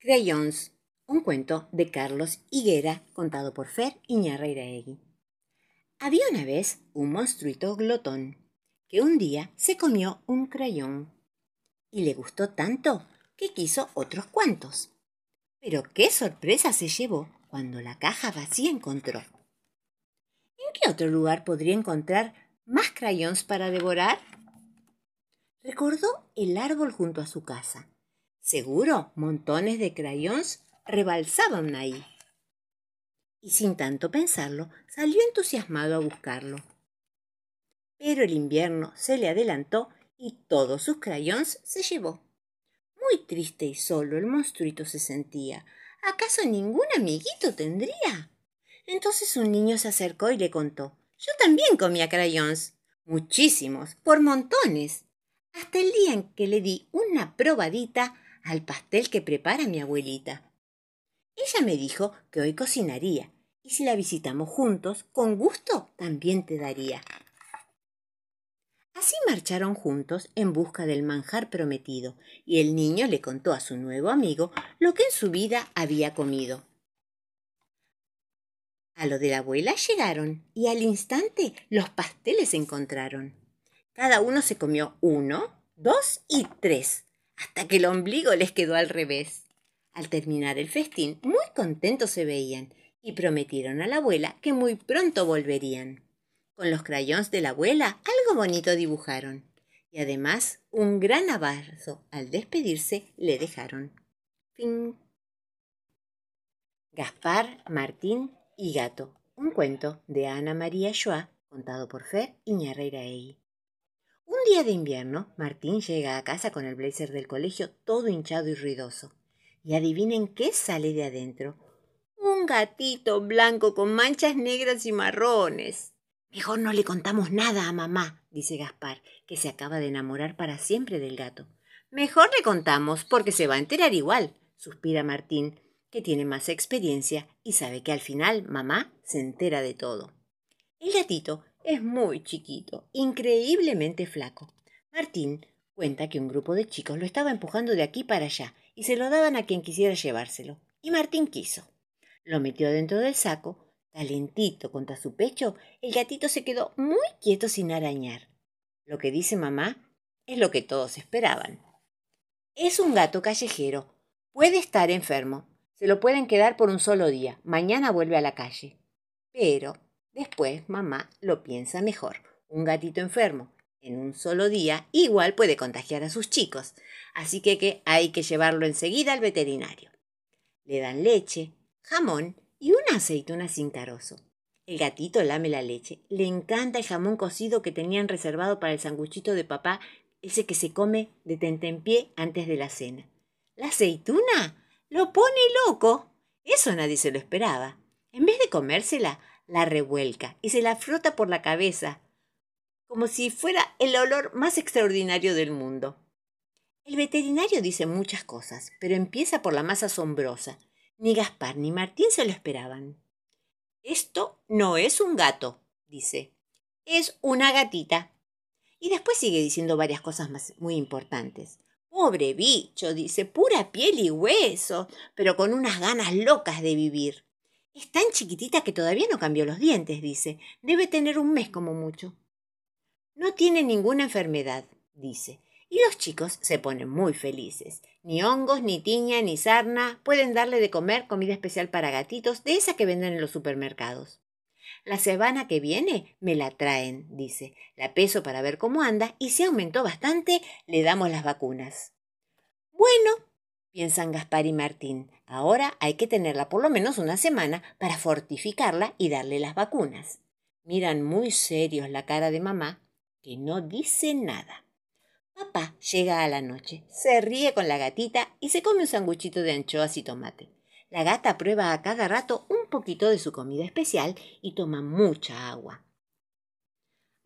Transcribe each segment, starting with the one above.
Crayons, un cuento de Carlos Higuera contado por Fer Iñarreiraegui. Había una vez un monstruito glotón que un día se comió un crayón y le gustó tanto que quiso otros cuantos. Pero qué sorpresa se llevó cuando la caja vacía encontró. ¿En qué otro lugar podría encontrar más crayons para devorar? Recordó el árbol junto a su casa Seguro, montones de crayons rebalsaban ahí. Y sin tanto pensarlo, salió entusiasmado a buscarlo. Pero el invierno se le adelantó y todos sus crayons se llevó. Muy triste y solo el monstruito se sentía. ¿Acaso ningún amiguito tendría? Entonces un niño se acercó y le contó. Yo también comía crayons. Muchísimos, por montones. Hasta el día en que le di una probadita al pastel que prepara mi abuelita. Ella me dijo que hoy cocinaría, y si la visitamos juntos, con gusto también te daría. Así marcharon juntos en busca del manjar prometido, y el niño le contó a su nuevo amigo lo que en su vida había comido. A lo de la abuela llegaron, y al instante los pasteles se encontraron. Cada uno se comió uno, dos y tres, hasta que el ombligo les quedó al revés. Al terminar el festín, muy contentos se veían y prometieron a la abuela que muy pronto volverían. Con los crayons de la abuela algo bonito dibujaron y además un gran abrazo al despedirse le dejaron. Fin. Gaspar, Martín y Gato. Un cuento de Ana María Joa, contado por Fer Iñarreiraegui. Un día de invierno, Martín llega a casa con el blazer del colegio todo hinchado y ruidoso. Y adivinen qué sale de adentro. Un gatito blanco con manchas negras y marrones. Mejor no le contamos nada a mamá, dice Gaspar, que se acaba de enamorar para siempre del gato. Mejor le contamos, porque se va a enterar igual, suspira Martín, que tiene más experiencia y sabe que al final mamá se entera de todo. El gatito es muy chiquito, increíblemente flaco. Martín cuenta que un grupo de chicos lo estaba empujando de aquí para allá y se lo daban a quien quisiera llevárselo. Y Martín quiso. Lo metió dentro del saco, calentito contra su pecho, el gatito se quedó muy quieto sin arañar. Lo que dice mamá es lo que todos esperaban. Es un gato callejero. Puede estar enfermo. Se lo pueden quedar por un solo día. Mañana vuelve a la calle. Pero Después mamá lo piensa mejor. Un gatito enfermo en un solo día igual puede contagiar a sus chicos, así que, hay que llevarlo enseguida al veterinario. Le dan leche, jamón y una aceituna sin carozo. El gatito lame la leche. Le encanta el jamón cocido que tenían reservado para el sanguchito de papá, ese que se come de tentempié antes de la cena. La aceituna lo pone loco. Eso nadie se lo esperaba. En vez de comérsela, la revuelca y se la frota por la cabeza, como si fuera el olor más extraordinario del mundo. El veterinario dice muchas cosas, pero empieza por la más asombrosa. Ni Gaspar ni Martín se lo esperaban. Esto no es un gato, dice. Es una gatita. Y después sigue diciendo varias cosas muy importantes. Pobre bicho, dice, pura piel y hueso, pero con unas ganas locas de vivir. Es tan chiquitita que todavía no cambió los dientes, dice. Debe tener un mes como mucho. No tiene ninguna enfermedad, dice. Y los chicos se ponen muy felices. Ni hongos, ni tiña, ni sarna pueden darle de comer comida especial para gatitos, de esa que venden en los supermercados. La semana que viene me la traen, dice. La peso para ver cómo anda y si aumentó bastante, le damos las vacunas. Bueno, piensan Gaspar y Martín. Ahora hay que tenerla por lo menos una semana para fortificarla y darle las vacunas. Miran muy serios la cara de mamá, que no dice nada. Papá llega a la noche, se ríe con la gatita y se come un sanguchito de anchoas y tomate. La gata prueba a cada rato un poquito de su comida especial y toma mucha agua.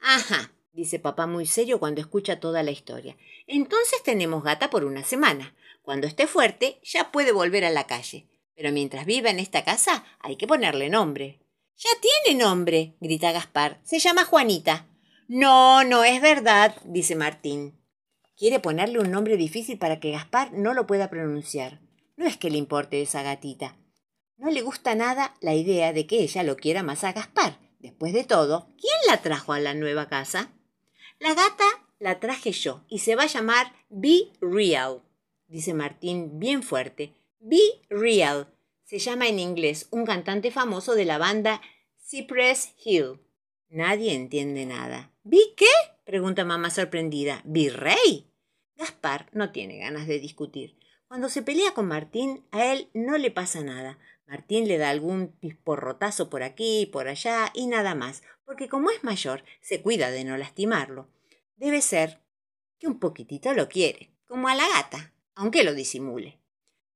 Ajá, dice papá muy serio cuando escucha toda la historia. Entonces tenemos gata por una semana. Cuando esté fuerte, ya puede volver a la calle. Pero mientras viva en esta casa, hay que ponerle nombre. Ya tiene nombre, grita Gaspar. Se llama Juanita. No, no es verdad, dice Martín. Quiere ponerle un nombre difícil para que Gaspar no lo pueda pronunciar. no es que le importe esa gatita. No le gusta nada la idea de que ella lo quiera más a Gaspar. Después de todo, ¿quién la trajo a la nueva casa? La gata la traje yo y se va a llamar Be Real, dice Martín bien fuerte. Be Real. Se llama en inglés un cantante famoso de la banda Cypress Hill. Nadie entiende nada. ¿Vi qué? pregunta mamá sorprendida. ¿Virrey? Gaspar no tiene ganas de discutir. Cuando se pelea con Martín, a él no le pasa nada. Martín le da algún pisporrotazo por aquí por allá y nada más, porque como es mayor, se cuida de no lastimarlo. Debe ser que un poquitito lo quiere, como a la gata, aunque lo disimule.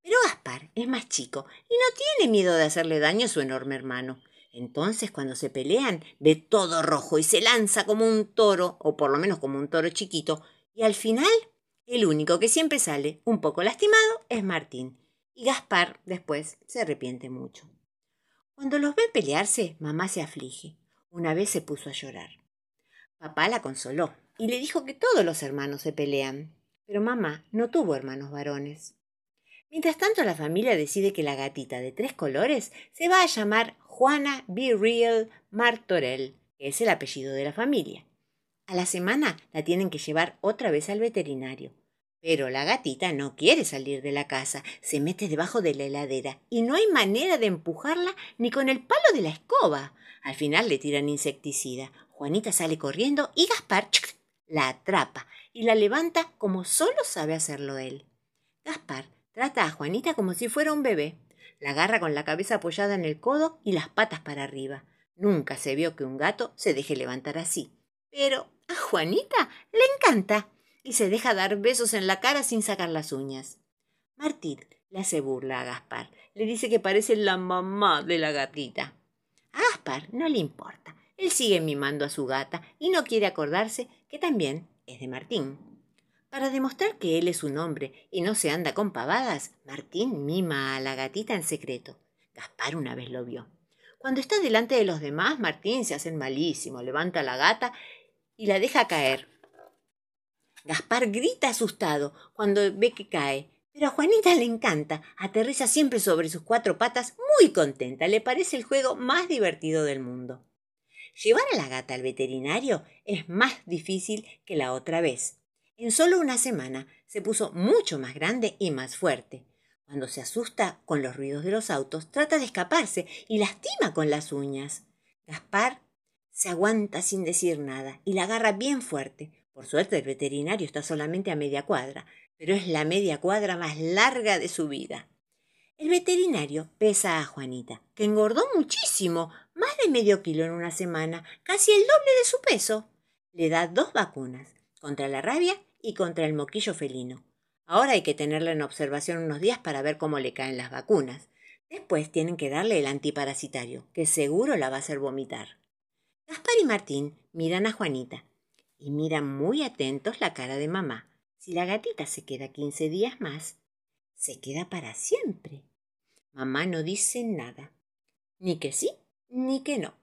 Pero Gaspar es más chico y no tiene miedo de hacerle daño a su enorme hermano. Entonces, cuando se pelean, ve todo rojo y se lanza como un toro, o por lo menos como un toro chiquito, y al final, el único que siempre sale un poco lastimado es Martín, y Gaspar después se arrepiente mucho. Cuando los ve pelearse, mamá se aflige. Una vez se puso a llorar. Papá la consoló y le dijo que todos los hermanos se pelean, pero mamá no tuvo hermanos varones. Mientras tanto, la familia decide que la gatita de tres colores se va a llamar Juana Be Real Martorell, que es el apellido de la familia. A la semana la tienen que llevar otra vez al veterinario. Pero la gatita no quiere salir de la casa, se mete debajo de la heladera y no hay manera de empujarla ni con el palo de la escoba. Al final le tiran insecticida. Juanita sale corriendo y Gaspar la atrapa y la levanta como solo sabe hacerlo él. Gaspar trata a Juanita como si fuera un bebé. La agarra con la cabeza apoyada en el codo y las patas para arriba. Nunca se vio que un gato se deje levantar así. Pero a Juanita le encanta y se deja dar besos en la cara sin sacar las uñas. Martín le hace burla a Gaspar. Le dice que parece la mamá de la gatita. A Gaspar no le importa. Él sigue mimando a su gata y no quiere acordarse que también es de Martín. Para demostrar que él es un hombre y no se anda con pavadas, Martín mima a la gatita en secreto. Gaspar una vez lo vio. Cuando está delante de los demás, Martín se hace malísimo, levanta a la gata y la deja caer. Gaspar grita asustado cuando ve que cae, pero a Juanita le encanta. Aterriza siempre sobre sus cuatro patas, muy contenta. Le parece el juego más divertido del mundo. Llevar a la gata al veterinario es más difícil que la otra vez. En solo una semana se puso mucho más grande y más fuerte. Cuando se asusta con los ruidos de los autos, trata de escaparse y lastima con las uñas. Gaspar se aguanta sin decir nada y la agarra bien fuerte. Por suerte el veterinario está solamente a media cuadra, pero es la media cuadra más larga de su vida. El veterinario pesa a Juanita, que engordó muchísimo, más de medio kilo en una semana, casi el doble de su peso. Le da dos vacunas, contra la rabia y contra el moquillo felino. Ahora hay que tenerla en observación unos días para ver cómo le caen las vacunas. Después tienen que darle el antiparasitario, que seguro la va a hacer vomitar. Gaspar y Martín miran a Juanita y miran muy atentos la cara de mamá. Si la gatita se queda quince días más, se queda para siempre. Mamá no dice nada, ni que sí, ni que no.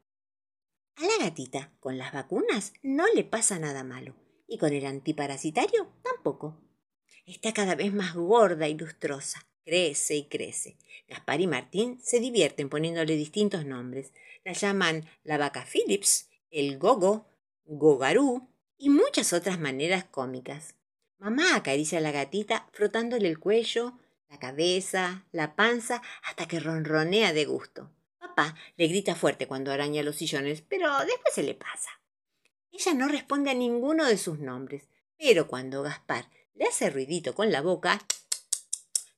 A la gatita, con las vacunas, no le pasa nada malo y con el antiparasitario tampoco. Está cada vez más gorda y lustrosa. Crece y crece. Gaspar y Martín se divierten poniéndole distintos nombres. La llaman la vaca Phillips, el gogo, gogarú y muchas otras maneras cómicas. Mamá acaricia a la gatita frotándole el cuello, la cabeza, la panza, hasta que ronronea de gusto. Papá le grita fuerte cuando araña los sillones, pero después se le pasa. Ella no responde a ninguno de sus nombres, pero cuando Gaspar le hace ruidito con la boca,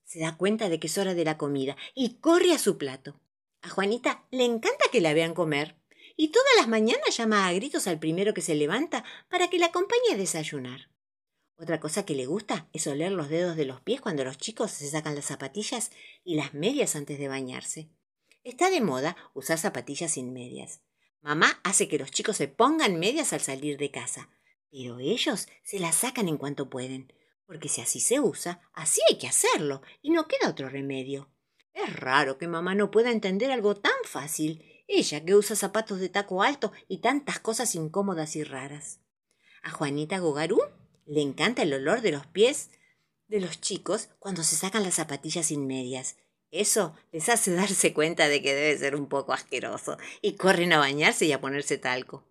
se da cuenta de que es hora de la comida y corre a su plato. A Juanita le encanta que la vean comer y todas las mañanas llama a gritos al primero que se levanta para que la acompañe a desayunar. Otra cosa que le gusta es oler los dedos de los pies cuando los chicos se sacan las zapatillas y las medias antes de bañarse. Está de moda usar zapatillas sin medias. Mamá hace que los chicos se pongan medias al salir de casa, pero ellos se las sacan en cuanto pueden, porque si así se usa, así hay que hacerlo, y no queda otro remedio. Es raro que mamá no pueda entender algo tan fácil, ella que usa zapatos de taco alto y tantas cosas incómodas y raras. A Juanita Gogarú le encanta el olor de los pies de los chicos cuando se sacan las zapatillas sin medias. Eso les hace darse cuenta de que debe ser un poco asqueroso y corren a bañarse y a ponerse talco.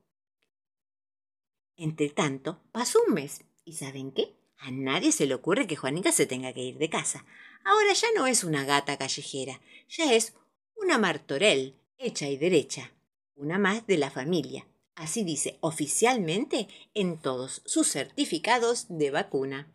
Entre tanto, pasó un mes y ¿saben qué? A nadie se le ocurre que Juanita se tenga que ir de casa. Ahora ya no es una gata callejera, ya es una martorell, hecha y derecha, una más de la familia. Así dice oficialmente en todos sus certificados de vacuna.